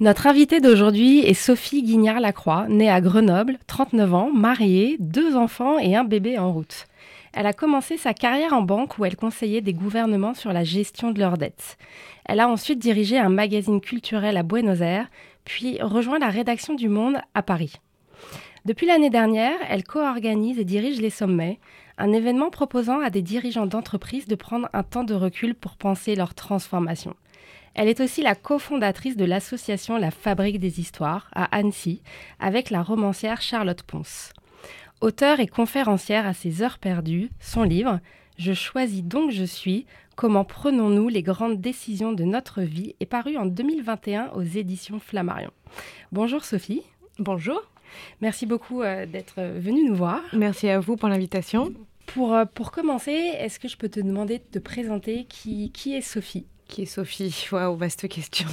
Notre invitée d'aujourd'hui est Sophie Guignard-Lacroix, née à Grenoble, 39 ans, mariée, deux enfants et un bébé en route. Elle a commencé sa carrière en banque où elle conseillait des gouvernements sur la gestion de leurs dettes. Elle a ensuite dirigé un magazine culturel à Buenos Aires, puis rejoint la rédaction du Monde à Paris. Depuis l'année dernière, elle co-organise et dirige les sommets, un événement proposant à des dirigeants d'entreprise de prendre un temps de recul pour penser leur transformation. Elle est aussi la cofondatrice de l'association La Fabrique des Histoires à Annecy, avec la romancière Charlotte Ponce. Auteure et conférencière à ses heures perdues, son livre Je choisis donc je suis Comment prenons-nous les grandes décisions de notre vie est paru en 2021 aux éditions Flammarion. Bonjour Sophie. Bonjour. Merci beaucoup euh, d'être venue nous voir. Merci à vous pour l'invitation. Pour, euh, pour commencer, est-ce que je peux te demander de te présenter qui, qui est Sophie? Qui est Sophie Waouh, vaste question.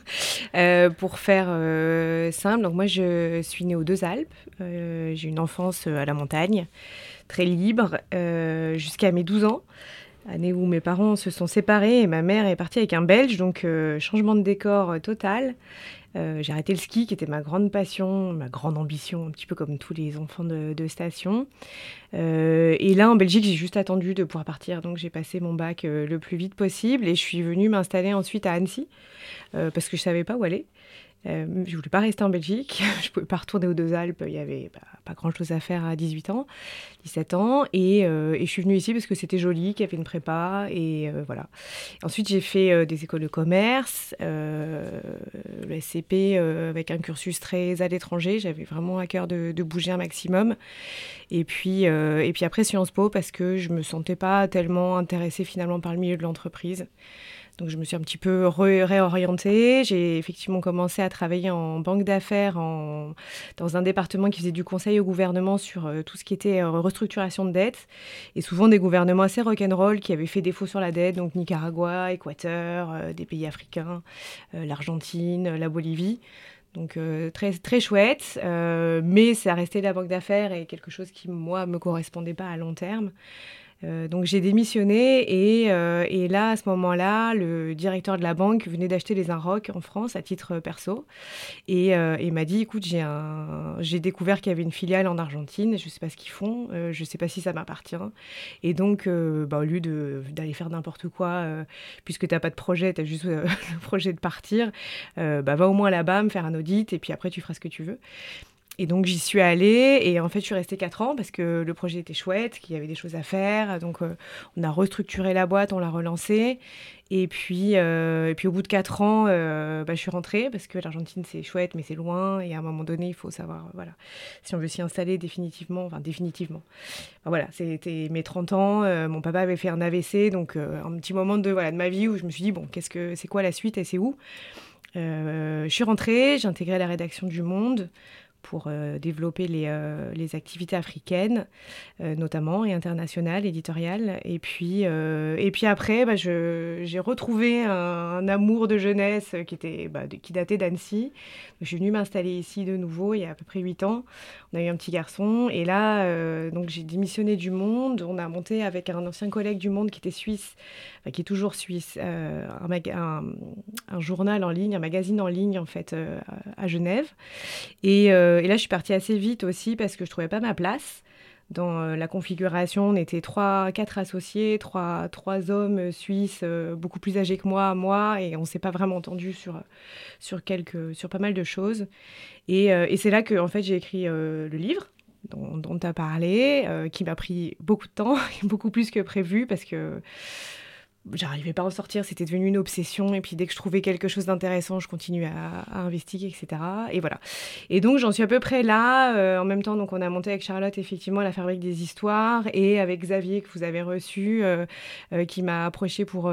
euh, pour faire euh, simple, moi je suis née aux Deux Alpes. J'ai une enfance à la montagne, très libre, jusqu'à mes 12 ans année où mes parents se sont séparés et ma mère est partie avec un Belge, donc euh, changement de décor euh, total. Euh, j'ai arrêté le ski, qui était ma grande passion, ma grande ambition, un petit peu comme tous les enfants de, station. et là, en Belgique, j'ai juste attendu de pouvoir partir, donc j'ai passé mon bac le plus vite possible et je suis venue m'installer ensuite à Annecy parce que je savais pas où aller. Euh, je voulais pas rester en Belgique, je pouvais pas retourner aux deux Alpes, il y avait pas grand chose à faire à 18 ans, 17 ans, euh, et, je suis venue ici parce que c'était joli, qu'il y avait une prépa, et euh, voilà. Ensuite, j'ai fait des écoles de commerce, le SCP avec un cursus très à l'étranger, j'avais vraiment à cœur de, de, bouger un maximum, et puis, et puis après Sciences Po parce que je me sentais pas tellement intéressée finalement par le milieu de l'entreprise. Donc je me suis un petit peu réorientée. J'ai effectivement commencé à travailler en banque d'affaires dans un département qui faisait du conseil au gouvernement sur euh, tout ce qui était euh, restructuration de dette. Et souvent des gouvernements assez rock'n'roll qui avaient fait défaut sur la dette, donc Nicaragua, Équateur, euh, des pays africains, l'Argentine, la Bolivie. Donc très, très chouette, mais ça restait la banque d'affaires et quelque chose qui, moi, me correspondait pas à long terme. Euh, donc j'ai démissionné euh, et, là, à ce moment-là, le directeur de la banque venait d'acheter les Inrock en France à titre perso et, euh, m'a dit, écoute, j'ai découvert qu'il y avait une filiale en Argentine, je ne sais pas ce qu'ils font, je ne sais pas si ça m'appartient. Et donc, bah, au lieu d'aller faire n'importe quoi, puisque tu n'as pas de projet, tu as juste le projet de partir, bah, va au moins là-bas, me faire un audit et puis après tu feras ce que tu veux. Et donc j'y suis allée et en fait je suis restée 4 ans parce que le projet était chouette, qu'il y avait des choses à faire. Donc euh, on a restructuré la boîte, on l'a relancée. Et puis, euh, et puis au bout de 4 ans, euh, bah, je suis rentrée parce que l'Argentine c'est chouette mais c'est loin et à un moment donné il faut savoir voilà, si on veut s'y installer définitivement, enfin définitivement. voilà, c'était mes 30 ans, mon papa avait fait un AVC donc un petit moment de, voilà, de ma vie où je me suis dit bon qu'est-ce que c'est quoi la suite et c'est où? Je suis rentrée, j'ai intégré la rédaction du Monde pour euh, développer les, euh, les, activités africaines, euh, notamment, et internationales, éditoriales. Et puis, et puis après, bah, j'ai retrouvé un, amour de jeunesse qui, était, bah, qui datait d'Annecy. Je suis venue m'installer ici de nouveau il y a à peu près 8 ans. On a eu un petit garçon. Et là, donc j'ai démissionné du Monde. On a monté avec un ancien collègue du Monde qui était suisse, qui est toujours suisse, un, un, un, journal en ligne, un magazine en ligne, en fait, à Genève. Et euh, et là, je suis partie assez vite aussi parce que je trouvais pas ma place. Dans euh, la configuration, on était trois, quatre associés, trois, trois hommes suisses euh, beaucoup plus âgés que moi, moi, et on s'est pas vraiment entendu sur, sur, quelques, sur pas mal de choses. Et, et c'est là que en fait, j'ai écrit le livre dont tu as parlé, qui m'a pris beaucoup de temps, beaucoup plus que prévu, parce que j'arrivais pas à en sortir, c'était devenu une obsession. Et puis dès que je trouvais quelque chose d'intéressant, je continuais à, investiguer, etc. Et voilà. Et donc j'en suis à peu près là. Euh, en même temps, donc on a monté avec Charlotte effectivement la fabrique des histoires et avec Xavier que vous avez reçu, euh, euh, qui m'a approché pour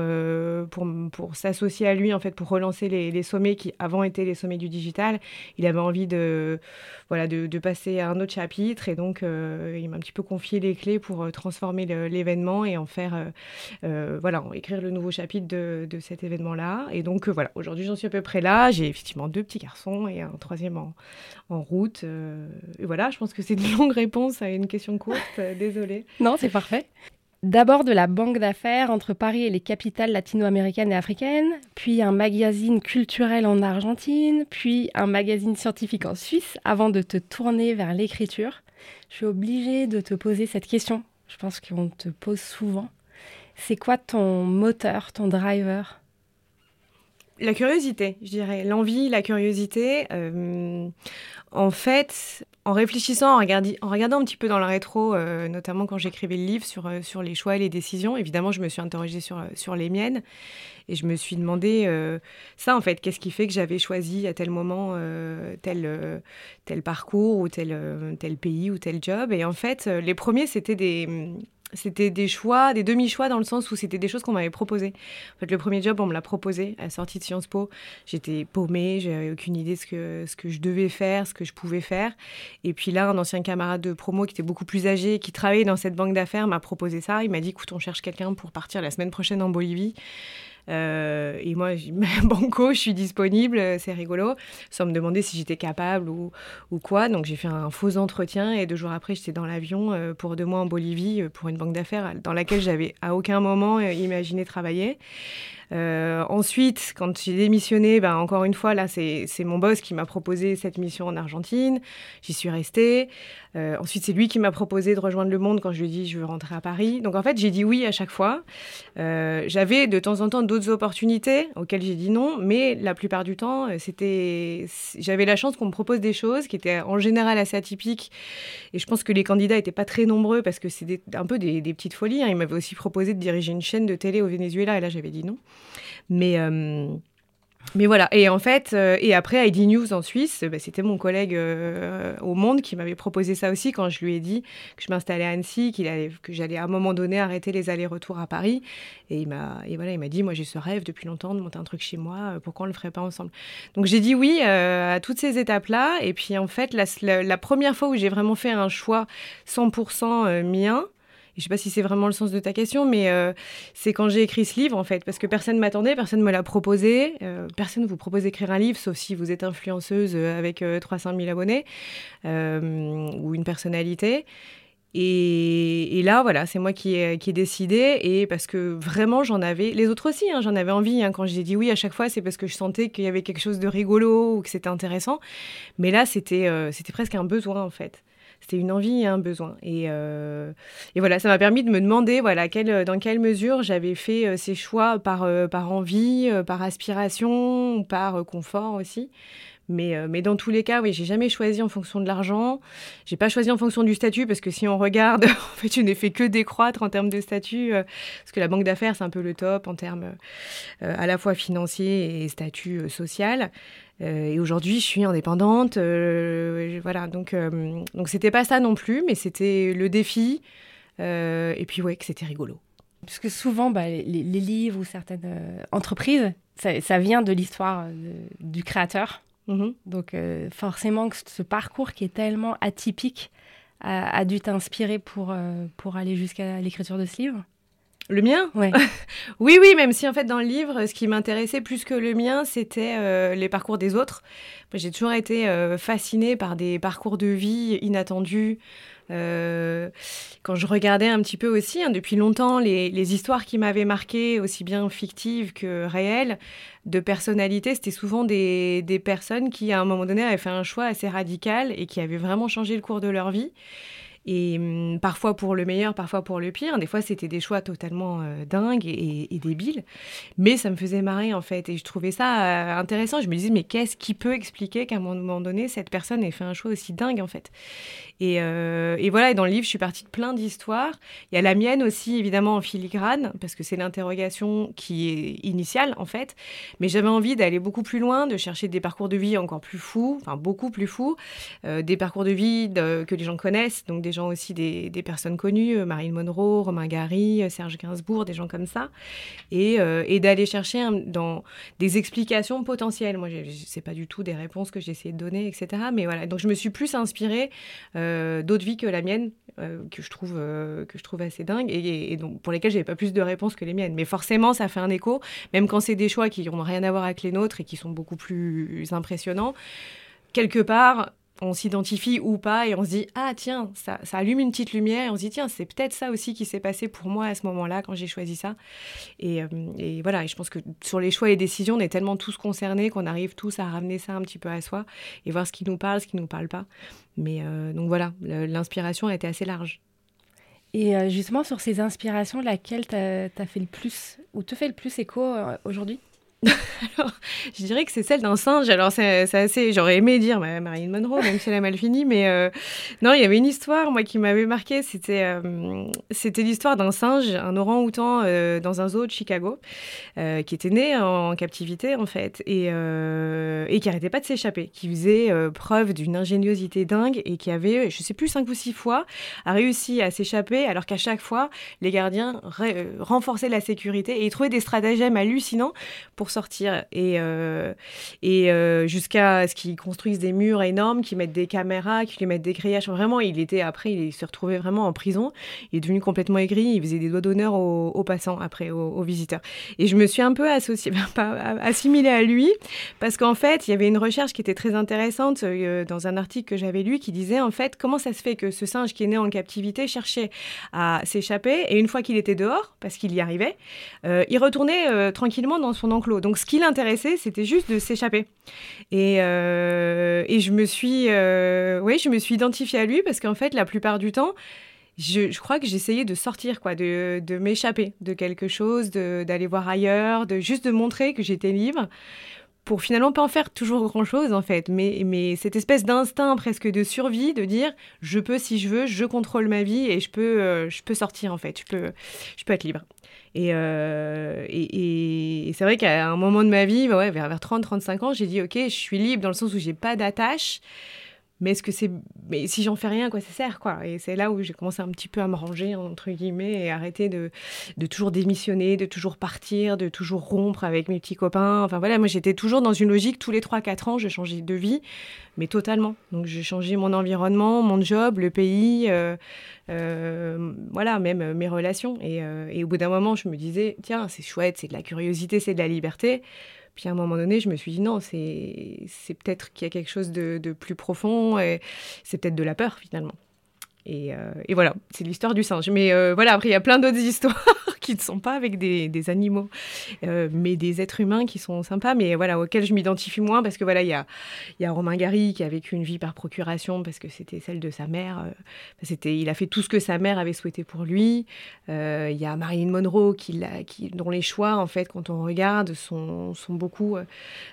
pour, pour s'associer à lui en fait pour relancer les, sommets qui avant étaient les sommets du digital. Il avait envie de voilà de passer à un autre chapitre et donc il m'a un petit peu confié les clés pour transformer l'événement et en faire voilà écrire le nouveau chapitre de, cet événement-là. Et donc euh, voilà, aujourd'hui j'en suis à peu près là. J'ai effectivement deux petits garçons et un troisième en, route. Euh, et voilà, je pense que c'est une longue réponse à une question courte. Euh, désolée. Non, c'est parfait. D'abord de la banque d'affaires entre Paris et les capitales latino-américaines et africaines, puis un magazine culturel en Argentine, puis un magazine scientifique en Suisse, avant de te tourner vers l'écriture. Je suis obligée de te poser cette question. Je pense qu'on te pose souvent. C'est quoi ton moteur, ton driver? La curiosité, je dirais. L'envie, la curiosité. Euh, en fait, en réfléchissant, en, regardant un petit peu dans le rétro, euh, notamment quand j'écrivais le livre sur, euh, sur les choix et les décisions, évidemment, je me suis interrogée sur, sur les miennes et je me suis demandé ça, en fait, qu'est-ce qui fait que j'avais choisi à tel moment tel, tel parcours ou tel, tel pays ou tel job. Et en fait, les premiers, c'était des c'était des choix, des demi-choix dans le sens où c'était des choses qu'on m'avait proposées. En fait, le premier job, on me l'a proposé à la sortie de Sciences Po. J'étais paumée, j'avais aucune idée de ce que, ce que je devais faire, ce que je pouvais faire. Et puis là, un ancien camarade de promo qui était beaucoup plus âgé, qui travaillait dans cette banque d'affaires, m'a proposé ça. Il m'a dit, écoute, on cherche quelqu'un pour partir la semaine prochaine en Bolivie. Euh, et moi, banco, je suis disponible, c'est rigolo, sans me demander si j'étais capable ou, ou, quoi. Donc j'ai fait un faux entretien et deux jours après, j'étais dans l'avion euh, pour deux mois en Bolivie euh, pour une banque d'affaires dans laquelle j'avais à aucun moment imaginé travailler. Euh, ensuite, quand j'ai démissionné, ben, encore une fois, là, c'est mon boss qui m'a proposé cette mission en Argentine. J'y suis restée. Euh, ensuite, c'est lui qui m'a proposé de rejoindre le monde quand je lui ai dit je veux rentrer à Paris. Donc, en fait, j'ai dit oui à chaque fois. Euh, j'avais de temps en temps d'autres opportunités auxquelles j'ai dit non, mais la plupart du temps, c'était, j'avais la chance qu'on me propose des choses qui étaient en général assez atypiques. Et je pense que les candidats n'étaient pas très nombreux parce que c'est un peu des, petites folies. Hein. Il m'avait aussi proposé de diriger une chaîne de télé au Venezuela et là, j'avais dit non. Mais, euh, mais voilà. Et en fait, euh, et après, ID News en Suisse, bah, c'était mon collègue euh, au Monde qui m'avait proposé ça aussi quand je lui ai dit que je m'installais à Annecy, que j'allais à un moment donné arrêter les allers-retours à Paris. Et il m'a, voilà, il m'a dit, moi j'ai ce rêve depuis longtemps de monter un truc chez moi. Pourquoi on le ferait pas ensemble? Donc j'ai dit oui à toutes ces étapes-là. Et puis en fait, la, la première fois où j'ai vraiment fait un choix 100% mien, je sais pas si c'est vraiment le sens de ta question, mais euh, c'est quand j'ai écrit ce livre, en fait, parce que personne ne m'attendait, personne ne me l'a proposé. Euh, personne ne vous propose d'écrire un livre, sauf si vous êtes influenceuse euh, avec 300 000 abonnés ou une personnalité. Et, là, voilà, c'est moi qui ai, qui ai, décidé. Et parce que vraiment, j'en avais. Les autres aussi, hein, j'en avais envie. Hein, quand j'ai dit oui à chaque fois, c'est parce que je sentais qu'il y avait quelque chose de rigolo ou que c'était intéressant. Mais là, c'était c'était presque un besoin, en fait. C'était une envie et un besoin. Et, euh, et voilà, ça m'a permis de me demander voilà, quelle, dans quelle mesure j'avais fait euh, ces choix par, euh, par envie, par aspiration, par confort aussi. Mais, mais, dans tous les cas, oui, j'ai jamais choisi en fonction de l'argent. J'ai pas choisi en fonction du statut parce que si on regarde, en fait, je n'ai fait que décroître en termes de statut parce que la banque d'affaires c'est un peu le top en termes à la fois financiers et statut social. Euh, et aujourd'hui, je suis indépendante. Euh, voilà, donc euh, donc c'était pas ça non plus, mais c'était le défi. et puis ouais, que c'était rigolo. Parce que souvent, bah, les, livres ou certaines entreprises, ça, vient de l'histoire du créateur. Mm-hmm. Donc forcément, que ce parcours qui est tellement atypique a, a dû t'inspirer pour, pour aller jusqu'à l'écriture de ce livre. Le mien ouais. Oui, oui, même si en fait dans le livre, ce qui m'intéressait plus que le mien, c'était euh, les parcours des autres. J'ai toujours été euh, fascinée par des parcours de vie inattendus. Euh, quand je regardais un petit peu aussi, hein, depuis longtemps, les, les histoires qui m'avaient marqué, aussi bien fictives que réelles, de personnalités, c'était souvent des, des personnes qui, à un moment donné, avaient fait un choix assez radical et qui avaient vraiment changé le cours de leur vie. Et hum, parfois pour le meilleur, parfois pour le pire. Des fois, c'était des choix totalement euh, dingues et, débiles. Mais ça me faisait marrer, en fait. Et je trouvais ça euh, intéressant. Je me disais, mais qu'est-ce qui peut expliquer qu'à un moment donné, cette personne ait fait un choix aussi dingue, en fait? Et, euh, et, voilà, et dans le livre, je suis partie de plein d'histoires. Il y a la mienne aussi, évidemment, en filigrane, parce que c'est l'interrogation qui est initiale, en fait. Mais j'avais envie d'aller beaucoup plus loin, de chercher des parcours de vie encore plus fous, enfin beaucoup plus fous, des parcours de vie que les gens connaissent, donc des gens aussi, des, personnes connues, euh, Marine Monroe, Romain Gary, euh, Serge Gainsbourg, des gens comme ça, et, et d'aller chercher dans des explications potentielles. Moi, je sais pas du tout des réponses que j'ai essayé de donner, etc. Mais voilà, donc je me suis plus inspirée d'autres vies que la mienne, que, je trouve, que je trouve assez dingue, et, donc pour lesquelles j'avais pas plus de réponses que les miennes. Mais forcément, ça fait un écho, même quand c'est des choix qui n'ont rien à voir avec les nôtres et qui sont beaucoup plus impressionnants quelque part, on s'identifie ou pas et on se dit ah tiens ça, ça, allume une petite lumière et on se dit tiens c'est peut-être ça aussi qui s'est passé pour moi à ce moment-là quand j'ai choisi ça. Et, euh, et, voilà et je pense que sur les choix et décisions on est tellement tous concernés qu'on arrive tous à ramener ça un petit peu à soi et voir ce qui nous parle ce qui nous parle pas. Mais euh, donc voilà l'inspiration a été assez large. Et euh, justement sur ces inspirations laquelle t'as as fait le plus ou te fait le plus écho aujourd'hui? alors, je dirais que c'est celle d'un singe. Alors, c'est assez. J'aurais aimé dire bah, Marilyn Monroe, même si elle a mal fini, mais euh, non, il y avait une histoire, moi, qui m'avait marqué. C'était euh, c'était l'histoire d'un singe, un orang-outan euh, dans un zoo de Chicago, qui était né en captivité, en fait, et, et qui arrêtait pas de s'échapper, qui faisait preuve d'une ingéniosité dingue et qui avait, je sais plus, cinq ou six fois, a réussi à s'échapper, alors qu'à chaque fois, les gardiens renforçaient la sécurité et ils trouvaient des stratagèmes hallucinants pour sortir et, euh, et euh, jusqu'à ce qu'ils construisent des murs énormes, qu'ils mettent des caméras, qu'ils lui mettent des grillages. Vraiment, il était après, il se retrouvait vraiment en prison. Il est devenu complètement aigri. Il faisait des doigts d'honneur aux, passants après, aux, visiteurs. Et je me suis un peu associée, pas assimilée à lui parce qu'en fait, il y avait une recherche qui était très intéressante euh, dans un article que j'avais lu qui disait en fait comment ça se fait que ce singe qui est né en captivité cherchait à s'échapper et une fois qu'il était dehors, parce qu'il y arrivait, il retournait tranquillement dans son enclos. Donc ce qui l'intéressait, c'était juste de s'échapper. Et, euh, et, je me suis, euh, je me suis identifiée à lui parce qu'en fait, la plupart du temps, je, je crois que j'essayais de sortir, quoi, de, de m'échapper de quelque chose, d'aller voir ailleurs, de juste de montrer que j'étais libre pour finalement pas en faire toujours grand chose en fait, mais, mais cette espèce d'instinct presque de survie, de dire je peux si je veux, je contrôle ma vie et je peux, euh, je peux sortir en fait, je peux, je peux être libre. Euh, et, c'est vrai qu'à un moment de ma vie, bah ouais, vers, vers 30-35 ans, j'ai dit, OK, je suis libre dans le sens où j'ai pas d'attache mais est-ce que c'est mais si j'en fais rien quoi ça sert quoi? Et c'est là où j'ai commencé un petit peu à me ranger entre guillemets et arrêter de, de toujours démissionner de toujours partir de toujours rompre avec mes petits copains. Enfin voilà moi j'étais toujours dans une logique tous les 3 4 ans je changeais de vie mais totalement. Donc j'ai changé mon environnement mon job le pays euh, euh, voilà même mes relations. Et, euh, et au bout d'un moment je me disais tiens c'est chouette c'est de la curiosité c'est de la liberté puis à un moment donné, je me suis dit non, c'est peut-être qu'il y a quelque chose de, de plus profond et c'est peut-être de la peur finalement. Et, euh, et, voilà, c'est l'histoire du singe. Mais euh, voilà, après, il y a plein d'autres histoires qui ne sont pas avec des, animaux, euh, mais des êtres humains qui sont sympas, mais voilà, auxquels je m'identifie moins parce que voilà, il y a, y a Romain Gary qui a vécu une vie par procuration parce que c'était celle de sa mère. c'était, il a fait tout ce que sa mère avait souhaité pour lui. Il y a Marilyn Monroe qui, dont les choix, en fait, quand on regarde, sont, sont beaucoup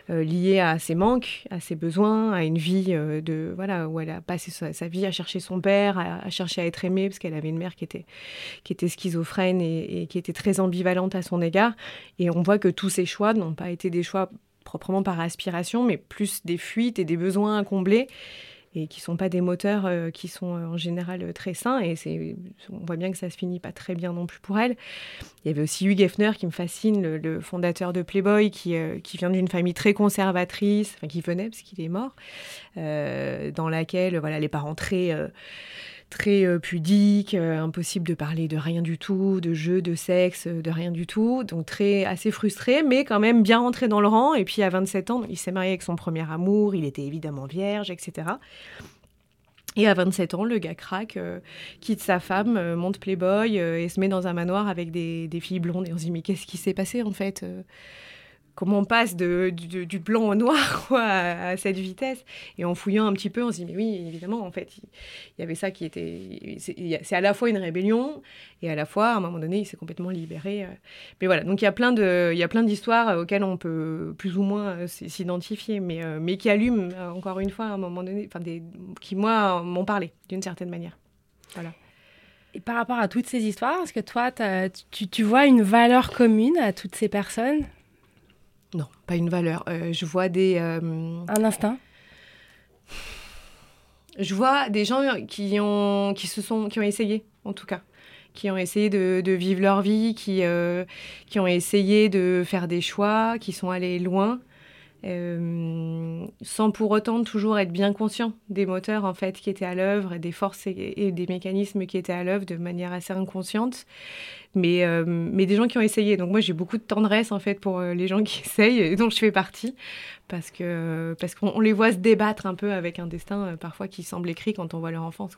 liés à ses manques, à ses besoins, à une vie de voilà où elle a passé sa, sa vie à chercher son père, à, à chercher à être aimée parce qu'elle avait une mère qui était, qui était schizophrène et, qui était très ambivalente à son égard. Et on voit que tous ces choix n'ont pas été des choix proprement par aspiration, mais plus des fuites et des besoins à combler et qui sont pas des moteurs euh, qui sont euh, en général euh, très sains et on voit bien que ça se finit pas très bien non plus pour elle. Il y avait aussi Hugh Hefner qui me fascine, le, fondateur de Playboy qui, qui vient d'une famille très conservatrice, enfin qui venait parce qu'il est mort, dans laquelle voilà les parents très très euh, pudique, euh, impossible de parler de rien du tout, de jeu, de sexe, de rien du tout. Donc très assez frustré, mais quand même bien rentré dans le rang. Et puis à 27 ans, il s'est marié avec son premier amour, il était évidemment vierge, etc. Et à 27 ans, le gars craque, euh, quitte sa femme, monte Playboy et se met dans un manoir avec des, des, filles blondes. Et on se dit, mais qu'est-ce qui s'est passé en fait comment on passe de, du, blanc au noir quoi, à, cette vitesse. Et en fouillant un petit peu, on se dit, mais oui, évidemment, en fait, il, y avait ça qui était... C'est à la fois une rébellion, et à la fois, à un moment donné, il s'est complètement libéré. Euh. Mais voilà, donc il y a plein d'histoires auxquelles on peut plus ou moins euh, s'identifier, mais, euh, mais qui allument, encore une fois, à un moment donné, enfin, des, qui, moi, m'ont parlé, d'une certaine manière. Voilà. Et par rapport à toutes ces histoires, est-ce que toi, tu, tu vois une valeur commune à toutes ces personnes? Non, pas une valeur. Euh, je vois des... Euh, Un instinct? Je vois des gens qui ont, qui se sont, qui ont essayé, en tout cas. Qui ont essayé de, vivre leur vie, qui, euh, qui ont essayé de faire des choix, qui sont allés loin. Sans pour autant toujours être bien conscient des moteurs en fait qui étaient à l'œuvre des forces et, des mécanismes qui étaient à l'œuvre de manière assez inconsciente mais, euh, mais des gens qui ont essayé. Donc moi j'ai beaucoup de tendresse en fait pour euh, les gens qui essayent et dont je fais partie parce que parce qu'on les voit se débattre un peu avec un destin euh, parfois qui semble écrit quand on voit leur enfance.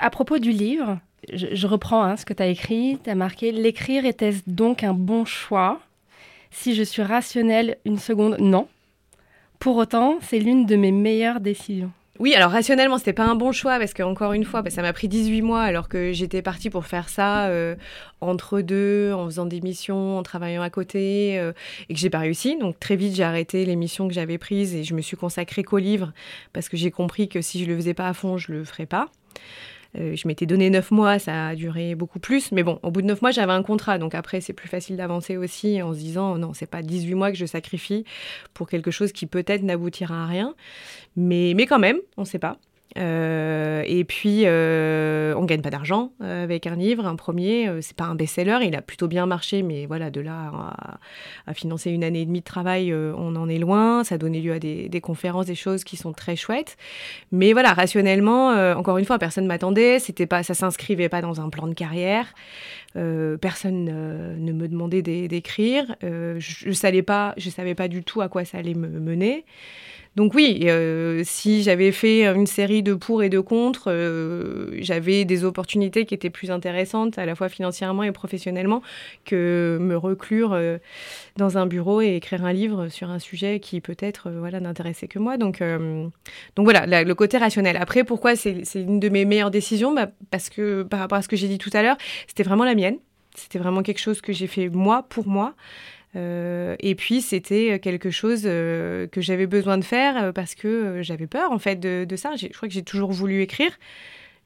À propos du livre, je, reprends hein, ce que tu as écrit, tu as marqué l'écrire était-ce donc un bon choix? Si je suis rationnelle une seconde, non. Pour autant, c'est l'une de mes meilleures décisions. Oui, alors rationnellement, c'était pas un bon choix parce que encore une fois, ça m'a pris 18 mois alors que j'étais partie pour faire ça euh, entre deux, en faisant des missions, en travaillant à côté euh, et que j'ai pas réussi. Donc très vite, j'ai arrêté les missions que j'avais prises et je me suis consacrée qu'au livre parce que j'ai compris que si je le faisais pas à fond, je le ferais pas. Euh, je m'étais donné neuf mois, ça a duré beaucoup plus. Mais bon, au bout de neuf mois, j'avais un contrat. Donc après, c'est plus facile d'avancer aussi en se disant non, c'est pas 18 mois que je sacrifie pour quelque chose qui peut-être n'aboutira à rien. Mais quand même, on ne sait pas. Euh, et puis, euh, on gagne pas d'argent euh, avec un livre, un premier. c'est pas un best-seller, il a plutôt bien marché, mais voilà, de là à, financer une année et demie de travail, on en est loin. Ça a donné lieu à des, conférences, des choses qui sont très chouettes. Mais voilà, rationnellement, encore une fois, personne m'attendait. C'était pas, ça s'inscrivait pas dans un plan de carrière. Personne ne me demandait d'écrire. je, ne savais pas, je savais pas du tout à quoi ça allait me mener. Donc oui, euh, si j'avais fait une série de pour et de contre, euh, j'avais des opportunités qui étaient plus intéressantes, à la fois financièrement et professionnellement, que me reclure euh, dans un bureau et écrire un livre sur un sujet qui peut-être voilà n'intéressait que moi. Donc, donc voilà, le côté rationnel. Après, pourquoi c'est une de mes meilleures décisions? Bah, Parce que par rapport à ce que j'ai dit tout à l'heure, c'était vraiment la mienne. C'était vraiment quelque chose que j'ai fait moi pour moi. Euh, et puis c'était quelque chose euh, que j'avais besoin de faire euh, parce que j'avais peur en fait de, ça. Je crois que j'ai toujours voulu écrire.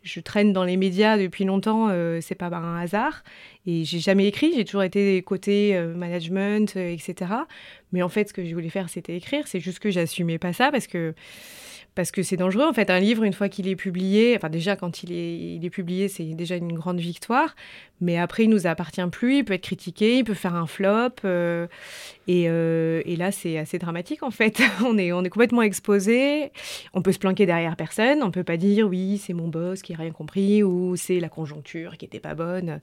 Je traîne dans les médias depuis longtemps, c'est pas un hasard. Et j'ai jamais écrit, j'ai toujours été côté management, etc. Mais en fait, ce que je voulais faire, c'était écrire. C'est juste que j'assumais pas ça parce que parce que c'est dangereux. En fait, un livre, une fois qu'il est publié, enfin déjà quand il est, il est publié, c'est déjà une grande victoire. Mais après, il nous appartient plus, il peut être critiqué, il peut faire un flop. Euh, et, euh, et, là, c'est assez dramatique en fait. on, est, on est complètement exposé. On peut se planquer derrière personne. On peut pas dire oui, c'est mon boss qui a rien compris ou c'est la conjoncture qui était pas bonne.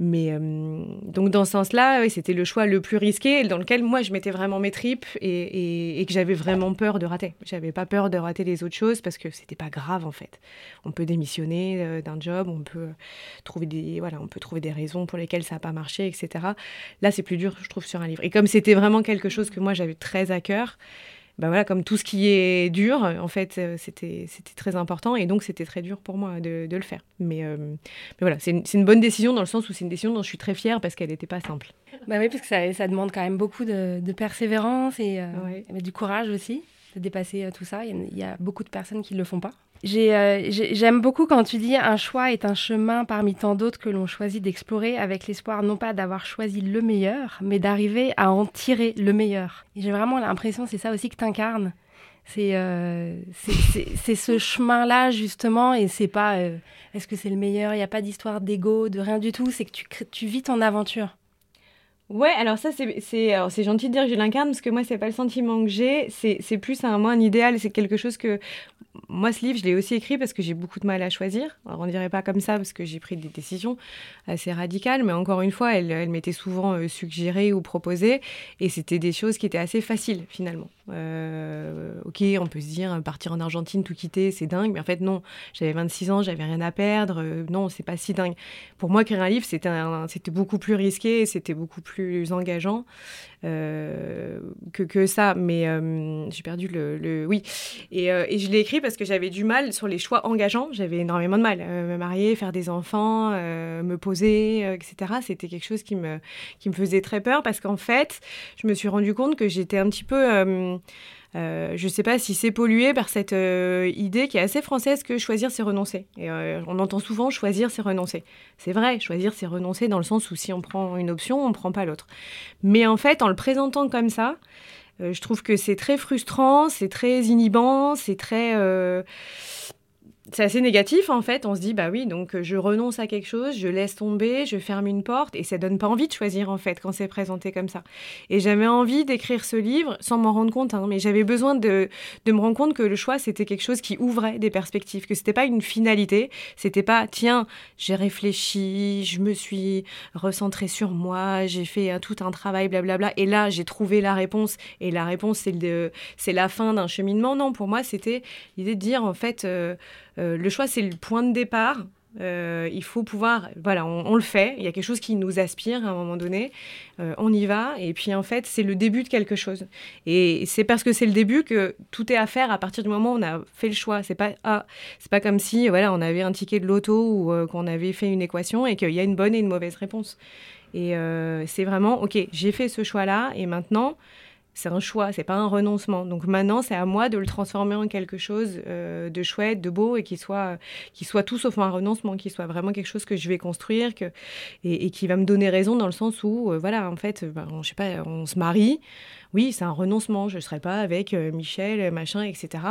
Mais euh, donc dans ce sens-là, c'était le choix le plus risqué, dans lequel moi je mettais vraiment mes tripes et, et, que j'avais vraiment peur de rater. J'avais pas peur de rater les autres choses parce que c'était pas grave en fait. On peut démissionner euh, d'un job, on peut trouver des voilà, on peut trouver des raisons pour lesquelles ça n'a pas marché, etc. Là, c'est plus dur, je trouve, sur un livre. Et comme c'était vraiment quelque chose que moi j'avais très à cœur, bah voilà, comme tout ce qui est dur, en fait, euh, c'était très important et donc c'était très dur pour moi de, le faire. Mais, euh, mais voilà, c'est une, une, bonne décision dans le sens où c'est une décision dont je suis très fière parce qu'elle n'était pas simple. Bah oui, parce que ça, ça, demande quand même beaucoup de, persévérance et, euh, du courage aussi dépasser tout ça. Il y, a beaucoup de personnes qui ne le font pas. J'aime beaucoup quand tu dis un choix est un chemin parmi tant d'autres que l'on choisit d'explorer avec l'espoir non pas d'avoir choisi le meilleur, mais d'arriver à en tirer le meilleur. J'ai vraiment l'impression, c'est ça aussi que tu incarnes. Euh, c'est ce chemin-là, justement, et c'est pas euh, est-ce que c'est le meilleur, il n'y a pas d'histoire d'ego, de rien du tout, c'est que tu, tu vis ton aventure. Ouais, alors ça, c'est gentil de dire que je l'incarne, parce que moi, c'est pas le sentiment que j'ai, c'est plus un, moi, un idéal, c'est quelque chose que moi, ce livre, je l'ai aussi écrit parce que j'ai beaucoup de mal à choisir. Alors, on ne dirait pas comme ça parce que j'ai pris des décisions assez radicales, mais encore une fois, elle, elle m'était souvent euh, suggérée ou proposée, et c'était des choses qui étaient assez faciles finalement. Euh, ok, on peut se dire partir en Argentine, tout quitter, c'est dingue, mais en fait non. J'avais 26 ans, j'avais rien à perdre. Euh, non, c'est pas si dingue. Pour moi, écrire un livre, c'était beaucoup plus risqué, c'était beaucoup plus engageant euh, que, ça. Mais j'ai perdu le, oui. Et, et je l'ai écrit parce que j'avais du mal sur les choix engageants. J'avais énormément de mal. me marier, faire des enfants, me poser, etc. C'était quelque chose me qui me faisait très peur parce qu'en fait, je me suis rendu compte que j'étais un petit peu euh, je ne sais pas si c'est pollué par cette euh, idée qui est assez française que choisir, c'est renoncer. Et euh, on entend souvent choisir, c'est renoncer. C'est vrai, choisir, c'est renoncer dans le sens où si on prend une option, on ne prend pas l'autre. Mais en fait, en le présentant comme ça, je trouve que c'est très frustrant, c'est très inhibant, c'est très c'est assez négatif en fait. On se dit bah oui, donc euh, je renonce à quelque chose, je laisse tomber, je ferme une porte et ça donne pas envie de choisir en fait quand c'est présenté comme ça. Et j'avais envie d'écrire ce livre sans m'en rendre compte, hein, mais j'avais besoin de, de, me rendre compte que le choix c'était quelque chose qui ouvrait des perspectives, que c'était pas une finalité, c'était pas tiens j'ai réfléchi, je me suis recentré sur moi, j'ai fait tout un travail blablabla et là j'ai trouvé la réponse et la réponse c'est c'est la fin d'un cheminement. Non, pour moi c'était l'idée de dire en fait euh, euh, le choix, c'est le point de départ. Euh, il faut pouvoir, voilà, on, le fait. Il y a quelque chose qui nous aspire à un moment donné. Euh, on y va. Et puis en fait, c'est le début de quelque chose. Et c'est parce que c'est le début que tout est à faire à partir du moment où on a fait le choix. C'est pas ah, c'est pas comme si voilà, on avait un ticket de loto ou qu'on avait fait une équation et qu'il y a une bonne et une mauvaise réponse. Et c'est vraiment ok, j'ai fait ce choix-là et maintenant c'est un choix, c'est pas un renoncement. Donc maintenant, c'est à moi de le transformer en quelque chose euh, de chouette, de beau et qui soit, qui soit tout sauf un renoncement, qui soit vraiment quelque chose que je vais construire que, et, qui va me donner raison dans le sens où, euh, voilà, en fait, ben, je sais pas, on se marie, oui, c'est un renoncement. Je ne serai pas avec euh, Michel, machin, etc.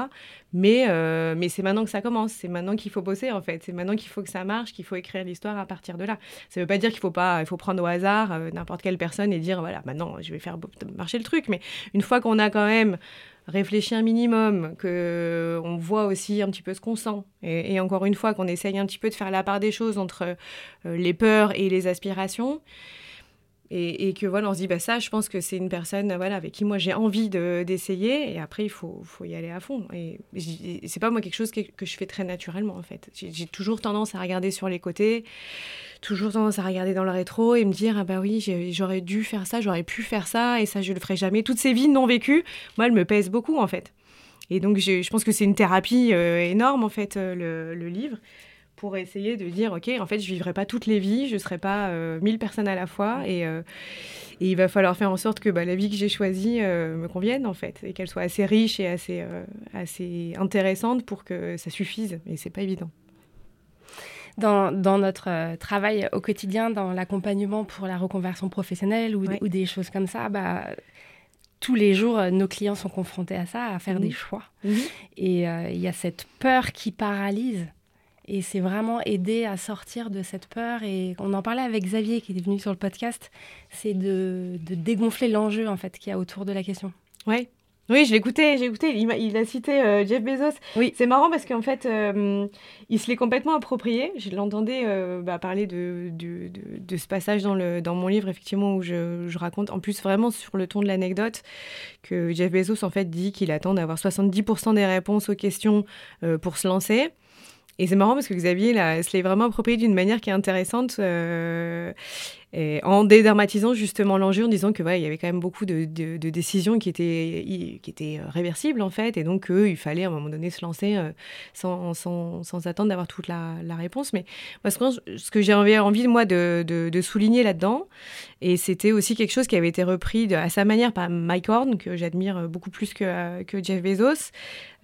Mais, euh, mais c'est maintenant que ça commence. C'est maintenant qu'il faut bosser, en fait. C'est maintenant qu'il faut que ça marche, qu'il faut écrire l'histoire à partir de là. Ça ne veut pas dire qu'il faut pas, il faut prendre au hasard euh, n'importe quelle personne et dire, voilà, maintenant, je vais faire marcher le truc. Mais une fois qu'on a quand même réfléchi un minimum, que on voit aussi un petit peu ce qu'on sent, et, encore une fois qu'on essaye un petit peu de faire la part des choses entre les peurs et les aspirations, et, que voilà, on se dit, bah, ça, je pense que c'est une personne voilà, avec qui moi j'ai envie d'essayer. et après, il faut, faut, y aller à fond. Et, c'est pas moi quelque chose que, je fais très naturellement, en fait. J'ai toujours tendance à regarder sur les côtés, toujours tendance à regarder dans le rétro et me dire, ah bah oui, j'aurais dû faire ça, j'aurais pu faire ça, et ça, je le ferai jamais. Toutes ces vies non vécues, moi, elles me pèsent beaucoup, en fait. Et donc, je pense que c'est une thérapie euh, énorme, en fait, euh, le livre pour essayer de dire, OK, en fait, je vivrai pas toutes les vies, je ne serai pas euh, mille personnes à la fois, euh, et, il va falloir faire en sorte que bah, la vie que j'ai choisie euh, me convienne, en fait, et qu'elle soit assez riche et assez, assez intéressante pour que ça suffise, et c'est pas évident. Dans, dans, notre travail au quotidien, dans l'accompagnement pour la reconversion professionnelle ou, ou, des choses comme ça, bah, tous les jours, nos clients sont confrontés à ça, à faire des choix. Et il y a cette peur qui paralyse et c'est vraiment aider à sortir de cette peur. Et on en parlait avec Xavier qui est venu sur le podcast. C'est de, dégonfler l'enjeu en fait qu'il y a autour de la question. Ouais. Oui, je l'écoutais, j'ai écouté. Il, a cité euh, Jeff Bezos. Oui. C'est marrant parce qu'en fait, euh, il se l'est complètement approprié. Je l'entendais euh, bah, parler de, de, de, ce passage dans, le, dans mon livre, effectivement, où je, je raconte, en plus vraiment sur le ton de l'anecdote, que Jeff Bezos, en fait, dit qu'il attend d'avoir 70% des réponses aux questions pour se lancer. Et c'est marrant parce que Xavier là, se l'est vraiment approprié d'une manière qui est intéressante. Euh, en dédramatisant justement l'enjeu, en disant que il y avait quand même beaucoup de, décisions qui étaient, euh, réversibles en fait, et donc il fallait à un moment donné se lancer euh, sans, attendre d'avoir toute la, réponse. Mais moi, ce que j'ai envie, moi de, souligner là-dedans, et c'était aussi quelque chose qui avait été repris à sa manière par Mike Horn, que j'admire beaucoup plus que, que Jeff Bezos,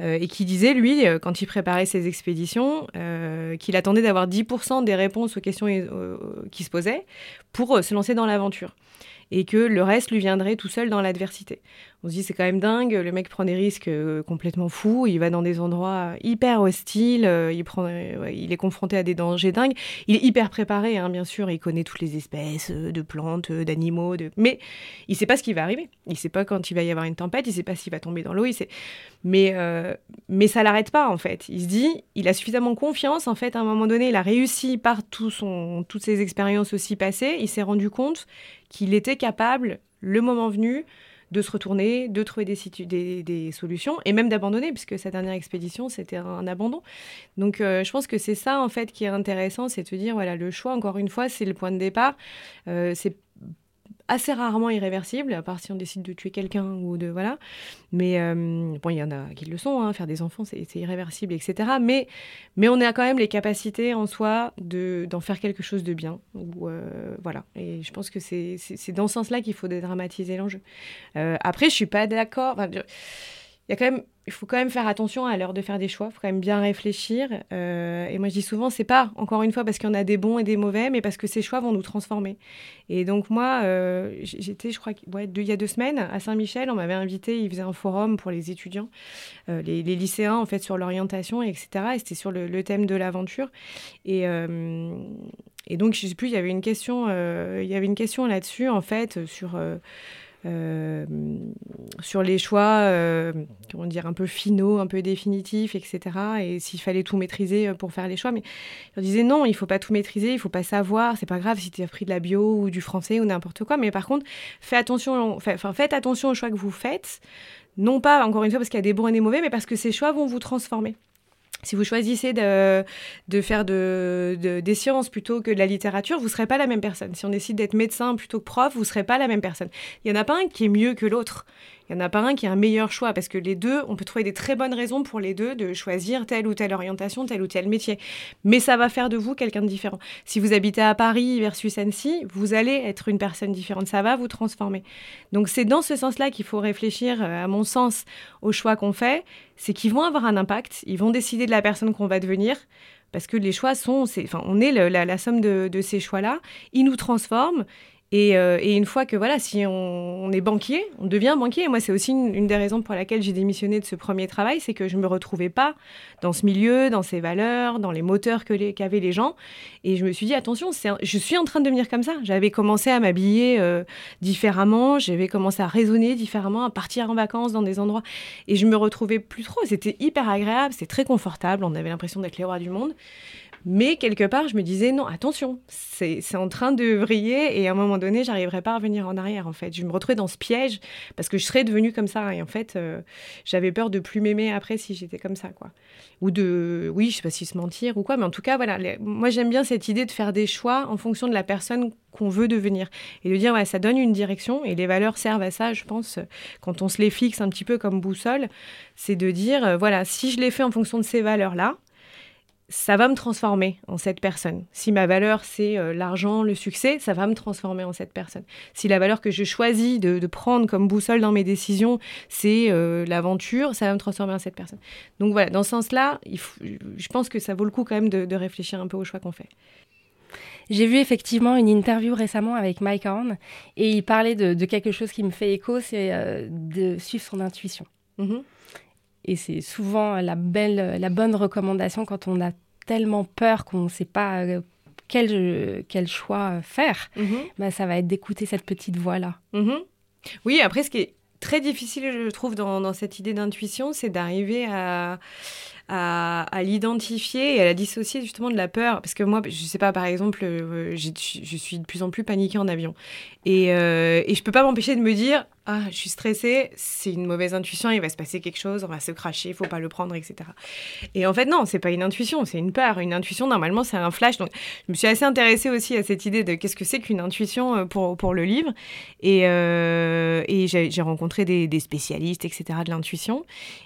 euh, et qui disait, lui, quand il préparait ses expéditions, qu'il attendait d'avoir 10% des réponses aux questions qui se posaient pour euh, se lancer dans l'aventure et que le reste lui viendrait tout seul dans l'adversité. On se dit c'est quand même dingue, le mec prend des risques euh, complètement fous, il va dans des endroits hyper hostiles, euh, il, prend, euh, il est confronté à des dangers dingues. Il est hyper préparé, hein, bien sûr, il connaît toutes les espèces de plantes, d'animaux, de... mais il sait pas ce qui va arriver. Il sait pas quand il va y avoir une tempête, il sait pas s'il va tomber dans l'eau, mais, mais ça l'arrête pas en fait. Il se dit, il a suffisamment confiance en fait, à un moment donné, il a réussi par tout son, toutes ses expériences aussi passées, il s'est rendu compte qu'il était capable, le moment venu, de se retourner, de trouver des, solutions et même d'abandonner, puisque sa dernière expédition, c'était un, abandon. Donc euh, je pense que c'est ça, en fait, qui est intéressant, c'est de se dire, voilà, le choix, encore une fois, c'est le point de départ. Euh, c'est assez rarement irréversible, à part si on décide de tuer quelqu'un ou de voilà. Mais euh, bon, il y en a qui le sont. Hein, faire des enfants, c'est irréversible, etc. Mais mais on a quand même les capacités en soi de d'en faire quelque chose de bien. Ou euh, voilà. Et je pense que c'est dans ce sens-là qu'il faut dédramatiser l'enjeu. Euh, après, je suis pas d'accord. Il faut quand même faire attention à l'heure de faire des choix, il faut quand même bien réfléchir. Euh, et moi, je dis souvent, c'est pas, encore une fois, parce qu'il y en a des bons et des mauvais, mais parce que ces choix vont nous transformer. Et donc, moi, euh, j'étais, je crois, ouais, il y a deux semaines, à Saint-Michel, on m'avait invité, ils faisaient un forum pour les étudiants, euh, les, lycéens, en fait, sur l'orientation, etc. Et c'était sur le, thème de l'aventure. Et, donc, je sais plus, il y avait une question, il y avait une question là-dessus, en fait, sur euh, sur les choix, euh, comment dire, un peu finaux, un peu définitifs, etc. Et s'il fallait tout maîtriser euh, pour faire les choix. Mais je disais non, il faut pas tout maîtriser, il faut pas savoir. C'est pas grave si tu as pris de la bio ou du français ou n'importe quoi. Mais par contre, faites attention, enfin, faites attention aux choix que vous faites. Non pas, encore une fois, parce qu'il y a des bons et des mauvais, mais parce que ces choix vont vous transformer. Si vous choisissez de, faire de, des sciences plutôt que de la littérature, vous ne serez pas la même personne. Si on décide d'être médecin plutôt que prof, vous ne serez pas la même personne. Il n'y en a pas un qui est mieux que l'autre. Il n'y en a pas un qui a un meilleur choix parce que les deux, on peut trouver des très bonnes raisons pour les deux de choisir telle ou telle orientation, tel ou tel métier. Mais ça va faire de vous quelqu'un de différent. Si vous habitez à Paris versus Annecy, vous allez être une personne différente. Ça va vous transformer. Donc c'est dans ce sens-là qu'il faut réfléchir, euh, à mon sens, aux choix qu'on fait. C'est qu'ils vont avoir un impact. Ils vont décider de la personne qu'on va devenir parce que les choix sont, enfin, on est la, somme de ces choix-là. Ils nous transforment euh, et, une fois que, voilà, si on, est banquier, on devient banquier. moi, c'est aussi une, des raisons pour laquelle j'ai démissionné de ce premier travail, c'est que je ne me retrouvais pas dans ce milieu, dans ces valeurs, dans les moteurs que les, qu'avaient les gens. Et je me suis dit, attention, je suis en train de devenir comme ça. J'avais commencé à m'habiller euh, différemment, j'avais commencé à raisonner différemment, à partir en vacances dans des endroits. Et je me retrouvais plus trop. C'était hyper agréable, c'était très confortable. On avait l'impression d'être les rois du monde. Mais quelque part, je me disais, non, attention, c'est en train de vriller et à un moment donné, j'arriverai pas à revenir en arrière, en fait. Je me retrouvais dans ce piège parce que je serais devenue comme ça. Et en fait, euh, j'avais peur de plus m'aimer après si j'étais comme ça, quoi. Ou de, oui, je sais pas si se mentir ou quoi, mais en tout cas, voilà. moi, j'aime bien cette idée de faire des choix en fonction de la personne qu'on veut devenir et de dire, ouais, ça donne une direction et les valeurs servent à ça, je pense, quand on se les fixe un petit peu comme boussole, c'est de dire, euh, voilà, si je les fais en fonction de ces valeurs-là, ça va me transformer en cette personne. Si ma valeur, c'est euh, l'argent, le succès, ça va me transformer en cette personne. Si la valeur que je choisis de, prendre comme boussole dans mes décisions, c'est euh, l'aventure, ça va me transformer en cette personne. Donc voilà, dans ce sens-là, je pense que ça vaut le coup quand même de, réfléchir un peu aux choix qu'on fait. J'ai vu effectivement une interview récemment avec Mike Horn et il parlait de, quelque chose qui me fait écho, c'est euh, de suivre son intuition. Mm-hmm. Et c'est souvent la, belle, la bonne recommandation quand on a tellement peur qu'on ne sait pas euh, quel, quel choix faire. Mhm. bah, ça va être d'écouter cette petite voix-là. Mhm. Oui, après, ce qui est très difficile, je trouve, dans, dans cette idée d'intuition, c'est d'arriver à, à, l'identifier et à la dissocier justement de la peur. Parce que moi, je sais pas, par exemple, euh, je suis de plus en plus paniquée en avion. Et, euh, et je peux pas m'empêcher de me dire, ah, je suis stressée, c'est une mauvaise intuition, il va se passer quelque chose, on va se cracher, il faut pas le prendre, etc. Et en fait, non, c'est pas une intuition, c'est une peur. Une intuition, normalement, c'est un flash. Donc, je me suis assez intéressée aussi à cette idée de qu'est-ce que c'est qu'une intuition euh, pour, pour le livre. Et, euh, et j'ai rencontré des, des, spécialistes, etc., de l'intuition,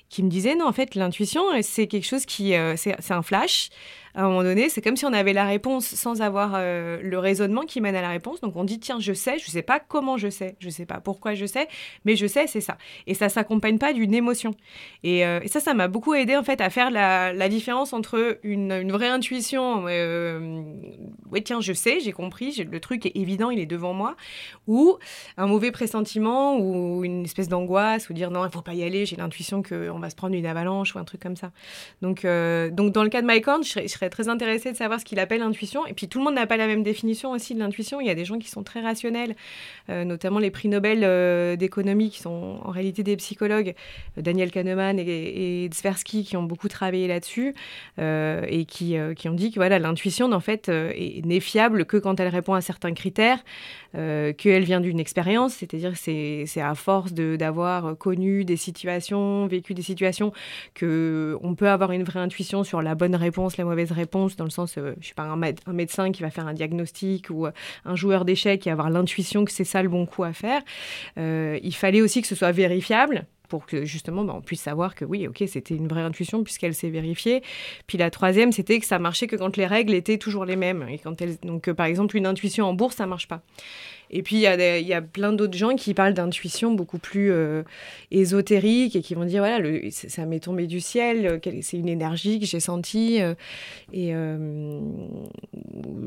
qui me disaient, non, en fait, l'intuition, c'est quelque chose qui, c'est un flash. À un moment donné, c'est comme si on avait la réponse sans avoir euh, le raisonnement qui mène à la réponse. Donc on dit tiens, je sais, je sais pas comment je sais, je sais pas pourquoi je sais, mais je sais, c'est ça. Et ça s'accompagne pas d'une émotion. Et, euh, ça, ça m'a beaucoup aidé en fait à faire la, différence entre une, vraie intuition, euh, oui tiens, je sais, j'ai compris, le truc est évident, il est devant moi, ou un mauvais pressentiment ou une espèce d'angoisse ou dire non, il faut pas y aller, j'ai l'intuition qu'on va se prendre une avalanche ou un truc comme ça. Donc, euh, dans le cas de Mike Horn, je serais, très intéressée de savoir ce qu'il appelle intuition. Et puis tout le monde n'a pas la même définition aussi de l'intuition. Il y a des gens qui sont très rationnels, euh, notamment les prix Nobel euh, d'économie qui sont en réalité des psychologues, Daniel Kahneman et, et Tversky qui ont beaucoup travaillé là-dessus et qui, qui ont dit que voilà l'intuition en fait n'est fiable que quand elle répond à certains critères, qu'elle vient d'une expérience, c'est-à-dire c'est à force d'avoir connu des situations, vécu des situations, que on peut avoir une vraie intuition sur la bonne réponse, la mauvaise réponse, dans le sens, euh, je sais pas, un, médecin qui va faire un diagnostic ou euh, un joueur d'échecs va avoir l'intuition que c'est ça le bon coup à faire. Euh, il fallait aussi que ce soit vérifiable pour que justement bah, on puisse savoir que oui, ok, c'était une vraie intuition puisqu'elle s'est vérifiée. Puis la troisième, c'était que ça marchait que quand les règles étaient toujours les mêmes. Et quand elle... Donc par exemple, une intuition en bourse, ça marche pas. Et puis, il y, a plein d'autres gens qui parlent d'intuition beaucoup plus euh, ésotérique et qui vont dire voilà, ça m'est tombé du ciel, euh, c'est une énergie que j'ai sentie. Euh, et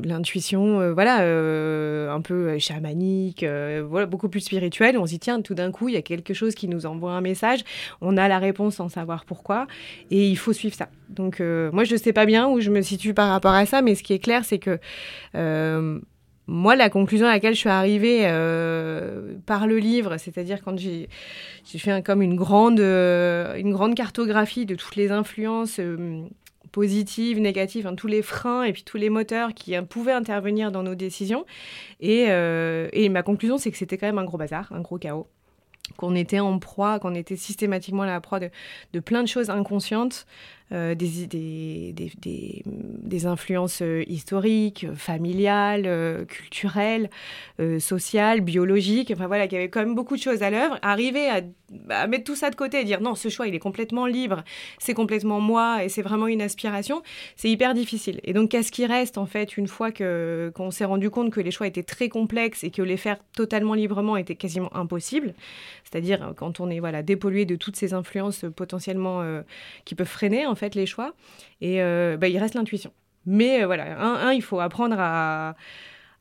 l'intuition, voilà, un peu chamanique, voilà, beaucoup plus spirituelle. On se dit tiens, tout d'un coup, il y a quelque chose qui nous envoie un message. On a la réponse sans savoir pourquoi. Et il faut suivre ça. Donc, moi, je ne sais pas bien où je me situe par rapport à ça, mais ce qui est clair, c'est que moi, la conclusion à laquelle je suis arrivée euh, par le livre, c'est-à-dire quand j'ai fait comme une grande, euh, une grande cartographie de toutes les influences euh, positives, négatives, tous les freins et puis tous les moteurs qui pouvaient intervenir dans nos décisions. Et, ma conclusion, c'est que c'était quand même un gros bazar, un gros chaos qu'on était en proie, qu'on était systématiquement à la proie de, de plein de choses inconscientes des, des, des, influences euh, historiques, familiales, euh, culturelles, sociales, biologiques, enfin voilà, qu'il y avait quand même beaucoup de choses à l'œuvre. Arriver à, à, mettre tout ça de côté et dire non, ce choix, il est complètement libre, c'est complètement moi et c'est vraiment une aspiration, c'est hyper difficile. Et donc, qu'est-ce qui reste en fait une fois que, qu'on s'est rendu compte que les choix étaient très complexes et que les faire totalement librement était quasiment impossible? C'est-à-dire quand on est voilà, dépollué de toutes ces influences potentiellement qui peuvent freiner en fait les choix. Et euh, bah, il reste l'intuition. Mais euh, voilà, un, il faut apprendre à,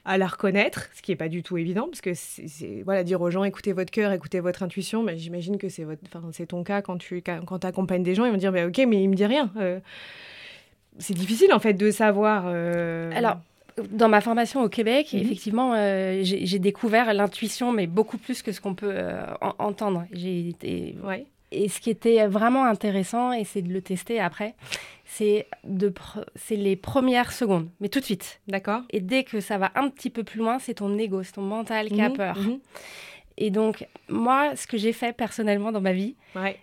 à la reconnaître, ce qui n'est pas du tout évident, parce que c'est voilà, dire aux gens écoutez votre cœur, écoutez votre intuition. mais J'imagine que c'est c'est ton cas quand tu quand accompagnes des gens, ils vont dire bah, ok, mais il me dit rien. Euh, c'est difficile en fait de savoir. Alors. Dans ma formation au Québec, mhm. effectivement, j'ai découvert l'intuition, mais beaucoup plus que ce qu'on peut entendre. J'ai été ouais. Et ce qui était vraiment intéressant, et c'est de le tester après, c'est de c'est les premières secondes, mais tout de suite. D'accord. Et dès que ça va un petit peu plus loin, c'est ton ego, c'est ton mental qui a mhm, peur. Mhm. Et donc, moi, ce que j'ai fait personnellement dans ma vie,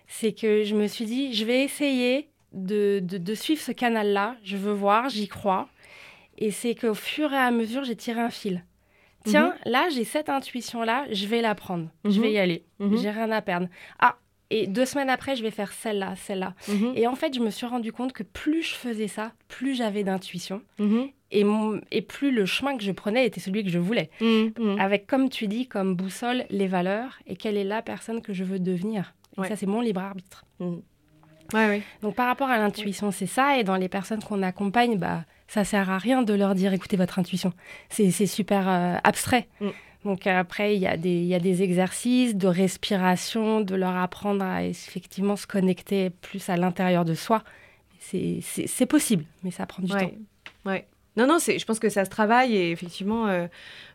c'est que je me suis dit, je vais essayer de, de, suivre ce canal-là. Je veux voir, j'y crois. Et c'est qu'au fur et à mesure, j'ai tiré un fil. Tiens, mhm. là, j'ai cette intuition-là, je vais la prendre. Je vais y aller. J'ai rien à perdre. Ah, et deux semaines après, je vais faire celle-là, celle-là. Mhm. Et en fait, je me suis rendu compte que plus je faisais ça, plus j'avais d'intuition. Mhm. Et, et, plus le chemin que je prenais était celui que je voulais. Mhm. Avec, comme tu dis, comme boussole, les valeurs et quelle est la personne que je veux devenir. Et ça, c'est mon libre arbitre. Ouais, Donc, par rapport à l'intuition, c'est ça. Et dans les personnes qu'on accompagne, bah, ça sert à rien de leur dire écoutez votre intuition. C'est super euh, abstrait. Donc après, il y, a des, y a des exercices de respiration, de leur apprendre à effectivement se connecter plus à l'intérieur de soi. C'est possible, mais ça prend du temps. Ouais. Non, non, je pense que ça se travaille et effectivement, euh,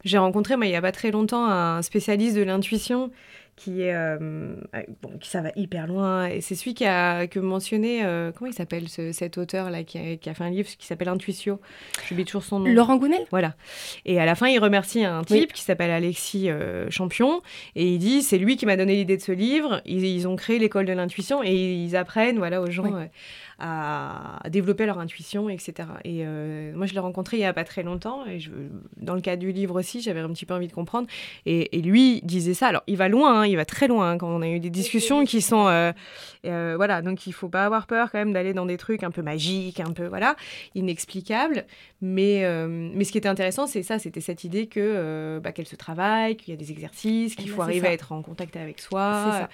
j'ai rencontré, moi, il n'y a pas très longtemps, un spécialiste de l'intuition qui est euh, bon, qui ça va hyper loin. Et c'est celui qui a que mentionné euh, comment il s'appelle cet auteur là qui a, qui a, fait un livre qui s'appelle Intuitio. J'oublie toujours son nom. Laurent Gounel? Voilà. Et à la fin il remercie un type qui s'appelle Alexis euh, Champion. Et il dit c'est lui qui m'a donné l'idée de ce livre. Ils, ils ont créé l'école de l'intuition et ils apprennent voilà aux gens à, développer leur intuition, etc. Et euh, moi, je l'ai rencontré il n'y a pas très longtemps, et je, dans le cas du livre aussi, j'avais un petit peu envie de comprendre. Et, lui disait ça. Alors, il va loin, loin, il va très loin. Quand on a eu des discussions qui sont, voilà, donc il faut pas avoir peur quand même d'aller dans des trucs un peu magiques, un peu voilà, inexplicables. Mais, mais ce qui était intéressant, c'est ça, c'était cette idée que bah, qu'elle se travaille, qu'il y a des exercices, qu'il faut arriver à être en contact avec soi. Ça.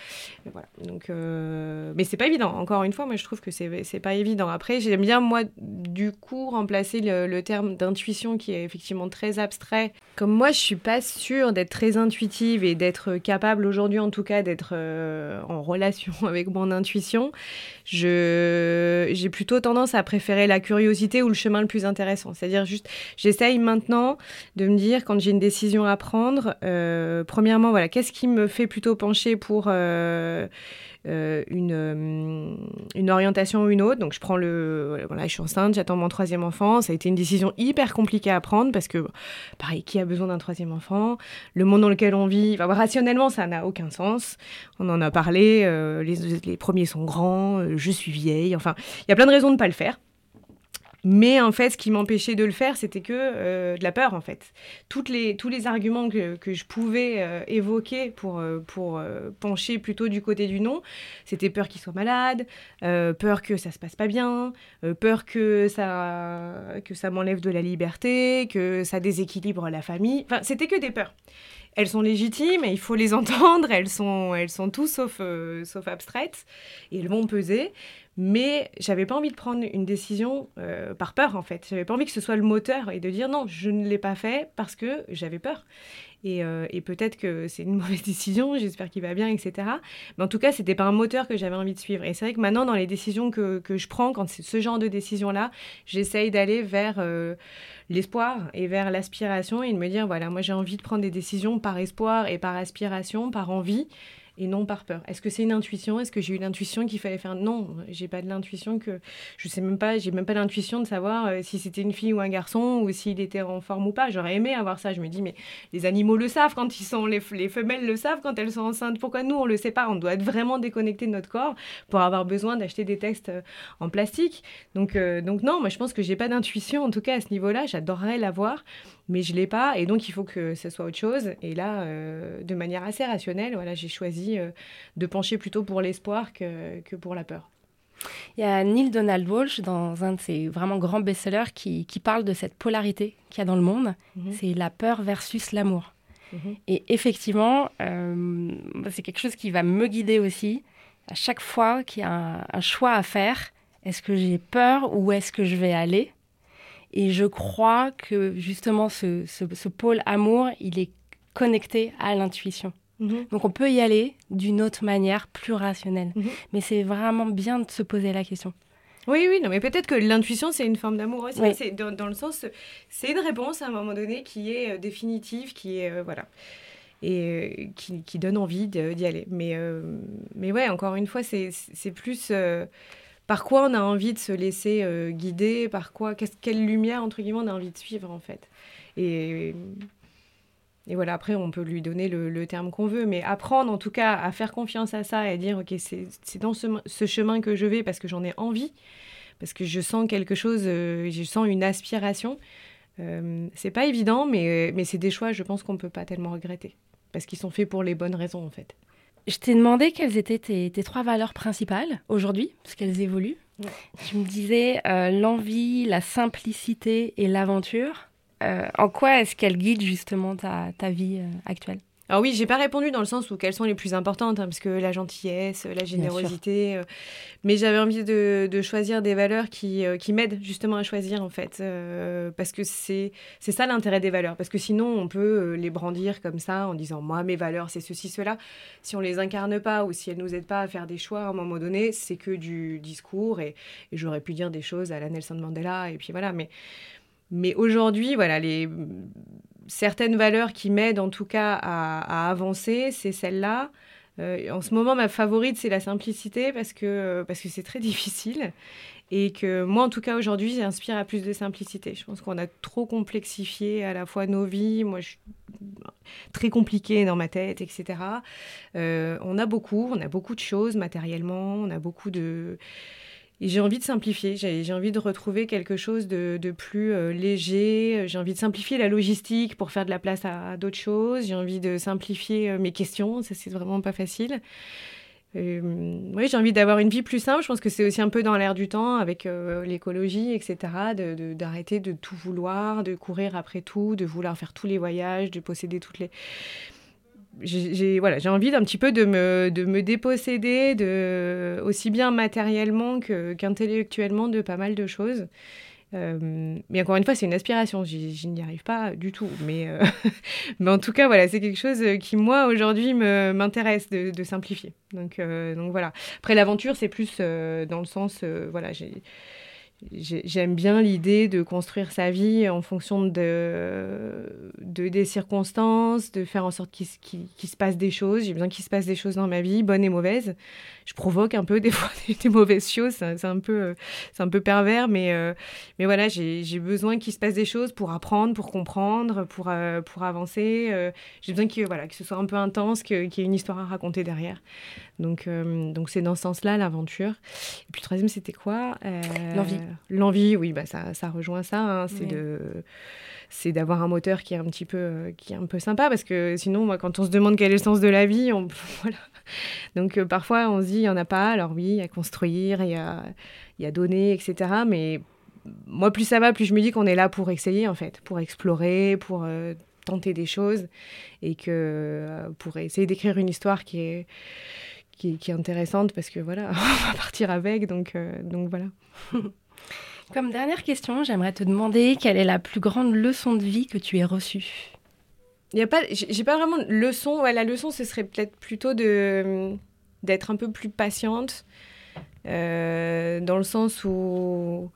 voilà. Donc, mais c'est pas évident. Encore une fois, moi je trouve que c'est c'est pas évident. Après, j'aime bien moi du coup remplacer le, terme d'intuition qui est effectivement très abstrait. Comme moi, je suis pas sûre d'être très intuitive et d'être capable aujourd'hui, en tout cas, d'être euh, en relation avec mon intuition. j'ai plutôt tendance à préférer la curiosité ou le chemin le plus intéressant. C'est-à-dire juste, j'essaye maintenant de me dire quand j'ai une décision à prendre, euh, premièrement, voilà, qu'est-ce qui me fait plutôt pencher pour euh, une, euh, une orientation ou une autre. Donc je prends le... Voilà, je suis enceinte, j'attends mon troisième enfant. Ça a été une décision hyper compliquée à prendre parce que, pareil, qui a besoin d'un troisième enfant? Le monde dans lequel on vit, rationnellement, ça n'a aucun sens. On en a parlé, euh, les, les, premiers sont grands, je suis vieille. Enfin, il y a plein de raisons de ne pas le faire. Mais en fait, ce qui m'empêchait de le faire, c'était que euh, de la peur, en fait. Les, tous les arguments que, que je pouvais euh, évoquer pour, euh, pour pencher plutôt du côté du non, c'était peur qu'il soit malade, peur que ça se passe pas bien, peur que ça, que ça m'enlève de la liberté, que ça déséquilibre la famille. Enfin, c'était que des peurs. Elles sont légitimes et il faut les entendre, elles sont, elles sont tout sauf, sauf abstraites et elles vont peser. Mais j'avais pas envie de prendre une décision euh, par peur, en fait. J'avais pas envie que ce soit le moteur et de dire non, je ne l'ai pas fait parce que j'avais peur. Et, euh, et peut-être que c'est une mauvaise décision, j'espère qu'il va bien, etc. Mais en tout cas, c'était pas un moteur que j'avais envie de suivre. Et c'est vrai que maintenant, dans les décisions que, que je prends, quand c'est ce genre de décision-là, j'essaye d'aller vers euh, l'espoir et vers l'aspiration et de me dire, voilà, moi j'ai envie de prendre des décisions par espoir et par aspiration, par envie et non par peur. Est-ce que c'est une intuition? Est-ce que j'ai eu l'intuition qu'il fallait faire? Non, j'ai pas de l'intuition que je sais même pas, j'ai même pas l'intuition de savoir euh, si c'était une fille ou un garçon ou s'il était en forme ou pas. J'aurais aimé avoir ça. Je me dis mais les animaux le savent quand ils sont les, les femelles le savent quand elles sont enceintes. Pourquoi nous on le sait pas? On doit être vraiment déconnecté de notre corps pour avoir besoin d'acheter des textes euh, en plastique. Donc euh, donc non, moi je pense que j'ai pas d'intuition en tout cas à ce niveau-là. J'adorerais l'avoir mais je l'ai pas et donc il faut que ce soit autre chose. Et là euh, de manière assez rationnelle voilà j'ai choisi euh, de pencher plutôt pour l'espoir que, que, pour la peur. Il y a Neil Donald Walsh dans un de ses vraiment grands best-sellers qui, qui, parle de cette polarité qu'il y a dans le monde. Mhm. c'est la peur versus l'amour. Mhm. et effectivement euh, c'est quelque chose qui va me guider aussi. À chaque fois qu'il y a un, un choix à faire est-ce que j'ai peur ou est-ce que je vais aller? Et je crois que justement, ce, ce, pôle amour, il est connecté à l'intuition. Mhm. Donc on peut y aller d'une autre manière, plus rationnelle. Mhm. Mais c'est vraiment bien de se poser la question. Oui, oui, non, mais peut-être que l'intuition, c'est une forme d'amour aussi. C'est dans, le sens, c'est une réponse à un moment donné qui est euh, définitive, qui est, euh, voilà, et euh, qui, qui, donne envie d'y aller. Mais, mais ouais, encore une fois, c'est plus par quoi on a envie de se laisser euh, guider, par quoi, quelle lumière, entre guillemets, on a envie de suivre, en fait? Et, et voilà, après, on peut lui donner le, terme qu'on veut, mais apprendre, en tout cas, à faire confiance à ça et à dire, OK, c'est dans ce, chemin que je vais parce que j'en ai envie, parce que je sens quelque chose, euh, je sens une aspiration. Euh, c'est pas évident, mais, mais c'est des choix, je pense qu'on ne peut pas tellement regretter, parce qu'ils sont faits pour les bonnes raisons, en fait. Je t'ai demandé quelles étaient tes, trois valeurs principales aujourd'hui, parce qu'elles évoluent. Tu me disais euh, l'envie, la simplicité et l'aventure. Euh, en quoi est-ce qu'elles guident justement ta, ta vie euh, actuelle? Alors oui, j'ai pas répondu dans le sens où quelles sont les plus importantes, hein, parce que la gentillesse, la générosité, euh, mais j'avais envie de, choisir des valeurs qui, euh, qui m'aident justement à choisir en fait, euh, parce que c'est c'est ça l'intérêt des valeurs, parce que sinon on peut les brandir comme ça en disant moi mes valeurs c'est ceci cela, si on les incarne pas ou si elles nous aident pas à faire des choix à un moment donné, c'est que du discours et, et j'aurais pu dire des choses à la Nelson Mandela et puis voilà, mais mais aujourd'hui voilà les certaines valeurs qui m'aident en tout cas à, avancer, c'est celle-là. Euh, en ce moment, ma favorite, c'est la simplicité parce que parce que c'est très difficile et que moi, en tout cas, aujourd'hui, j'inspire à plus de simplicité. Je pense qu'on a trop complexifié à la fois nos vies. Moi, je suis très compliquée dans ma tête, etc. Euh, on a beaucoup, on a beaucoup de choses matériellement, on a beaucoup de j'ai envie de simplifier, j'ai envie de retrouver quelque chose de, plus euh, léger, j'ai envie de simplifier la logistique pour faire de la place à, d'autres choses, j'ai envie de simplifier euh, mes questions, ça c'est vraiment pas facile. Euh, oui, j'ai envie d'avoir une vie plus simple. Je pense que c'est aussi un peu dans l'air du temps avec l'écologie, etc. D'arrêter de, de, tout vouloir, de courir après tout, de vouloir faire tous les voyages, de posséder toutes les j'ai voilà, j'ai envie d'un petit peu de me, de me déposséder de, aussi bien matériellement qu'intellectuellement de pas mal de choses. Euh, mais encore une fois, c'est une aspiration. Je n'y arrive pas du tout. Mais, euh, mais en tout cas, voilà, c'est quelque chose qui, moi, aujourd'hui, m'intéresse de, simplifier. Donc, euh, donc voilà. Après, l'aventure, c'est plus dans le sens, voilà, j'ai J'aime bien l'idée de construire sa vie en fonction de, de des circonstances, de faire en sorte qu'il se passe des choses. J'ai besoin qu'il se passe des choses dans ma vie, bonnes et mauvaises. Je provoque un peu des fois des, mauvaises choses, c'est un, peu, un peu pervers, mais, euh, mais voilà, j'ai besoin qu'il se passe des choses pour apprendre, pour comprendre, pour, euh, pour avancer. Euh, j'ai besoin que, voilà, que ce soit un peu intense, qu'il y ait une histoire à raconter derrière. Donc donc c'est dans ce sens-là l'aventure. Et puis le troisième, c'était quoi L'envie. L'envie, oui, bah ça, ça rejoint ça. Hein, c'est de c'est d'avoir un moteur qui est un petit peu qui est un peu sympa parce que sinon moi quand on se demande quel est le sens de la vie on voilà donc euh, parfois on se dit il y en a pas alors oui il y a construire il y a il y a donner etc mais moi plus ça va plus je me dis qu'on est là pour essayer en fait pour explorer pour euh, tenter des choses et que euh, pour essayer d'écrire une histoire qui est qui, qui, est intéressante parce que voilà on va partir avec donc donc voilà. Comme dernière question, j'aimerais te demander quelle est la plus grande leçon de vie que tu aies reçue? Il y a pas, j'ai pas vraiment de leçon. Ouais, la leçon, ce serait peut-être plutôt de d'être un peu plus patiente, euh, dans le sens où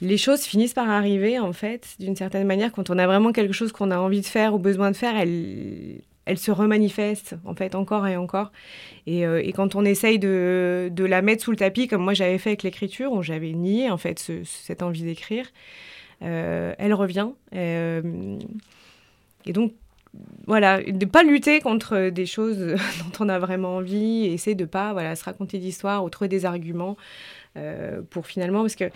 les choses finissent par arriver en fait, d'une certaine manière, quand on a vraiment quelque chose qu'on a envie de faire ou besoin de faire, elle, elle se remanifeste en fait encore et encore. Et, euh, quand on essaye de, la mettre sous le tapis, comme moi j'avais fait avec l'écriture, où j'avais nié en fait cette envie d'écrire, euh, elle revient. Euh, et donc voilà, de pas lutter contre des choses dont on a vraiment envie, essayer de pas voilà se raconter d'histoires ou trouver des arguments pour finalement parce que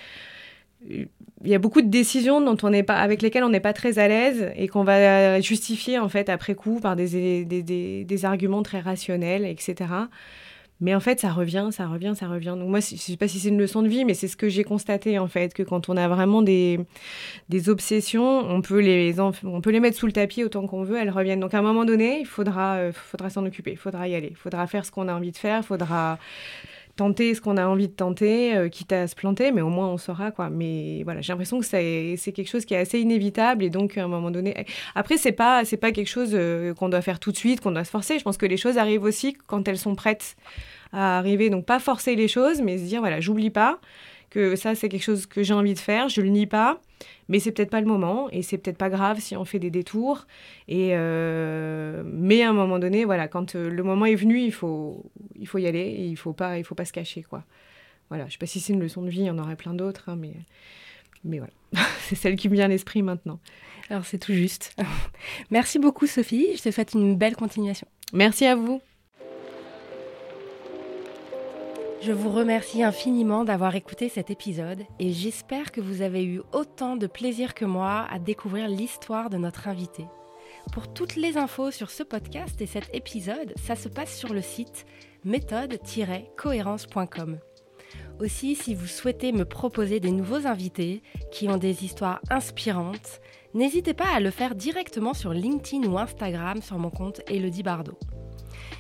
il y a beaucoup de décisions dont on pas, avec lesquelles on n'est pas très à l'aise et qu'on va justifier en fait après coup par des, des, arguments très rationnels, etc. Mais en fait, ça revient, ça revient, ça revient. Donc moi, je ne sais pas si c'est une leçon de vie, mais c'est ce que j'ai constaté en fait, que quand on a vraiment des, des obsessions, on peut, les, on peut les mettre sous le tapis autant qu'on veut, elles reviennent. Donc à un moment donné, il faudra, euh, faudra s'en occuper, il faudra y aller, il faudra faire ce qu'on a envie de faire, il faudra tenter ce qu'on a envie de tenter, euh, quitte à se planter, mais au moins on saura quoi. Mais voilà, j'ai l'impression que c'est, quelque chose qui est assez inévitable et donc à un moment donné. Après, c'est pas c'est pas quelque chose euh, qu'on doit faire tout de suite, qu'on doit se forcer. Je pense que les choses arrivent aussi quand elles sont prêtes à arriver. Donc pas forcer les choses, mais se dire voilà, j'oublie pas que ça c'est quelque chose que j'ai envie de faire, je le nie pas, mais c'est peut-être pas le moment et c'est peut-être pas grave si on fait des détours. Et euh, mais à un moment donné, voilà, quand euh, le moment est venu, il faut il faut y aller et il faut pas il faut pas se cacher quoi. Voilà, je sais pas si c'est une leçon de vie, il y en aurait plein d'autres, hein, mais mais voilà, c'est celle qui me vient à l'esprit maintenant. Alors c'est tout juste. Merci beaucoup Sophie, je te souhaite une belle continuation. Merci à vous. Je vous remercie infiniment d'avoir écouté cet épisode et j'espère que vous avez eu autant de plaisir que moi à découvrir l'histoire de notre invité. Pour toutes les infos sur ce podcast et cet épisode, ça se passe sur le site méthode-cohérence.com. Aussi, si vous souhaitez me proposer des nouveaux invités qui ont des histoires inspirantes, n'hésitez pas à le faire directement sur LinkedIn ou Instagram sur mon compte Elodie Bardot.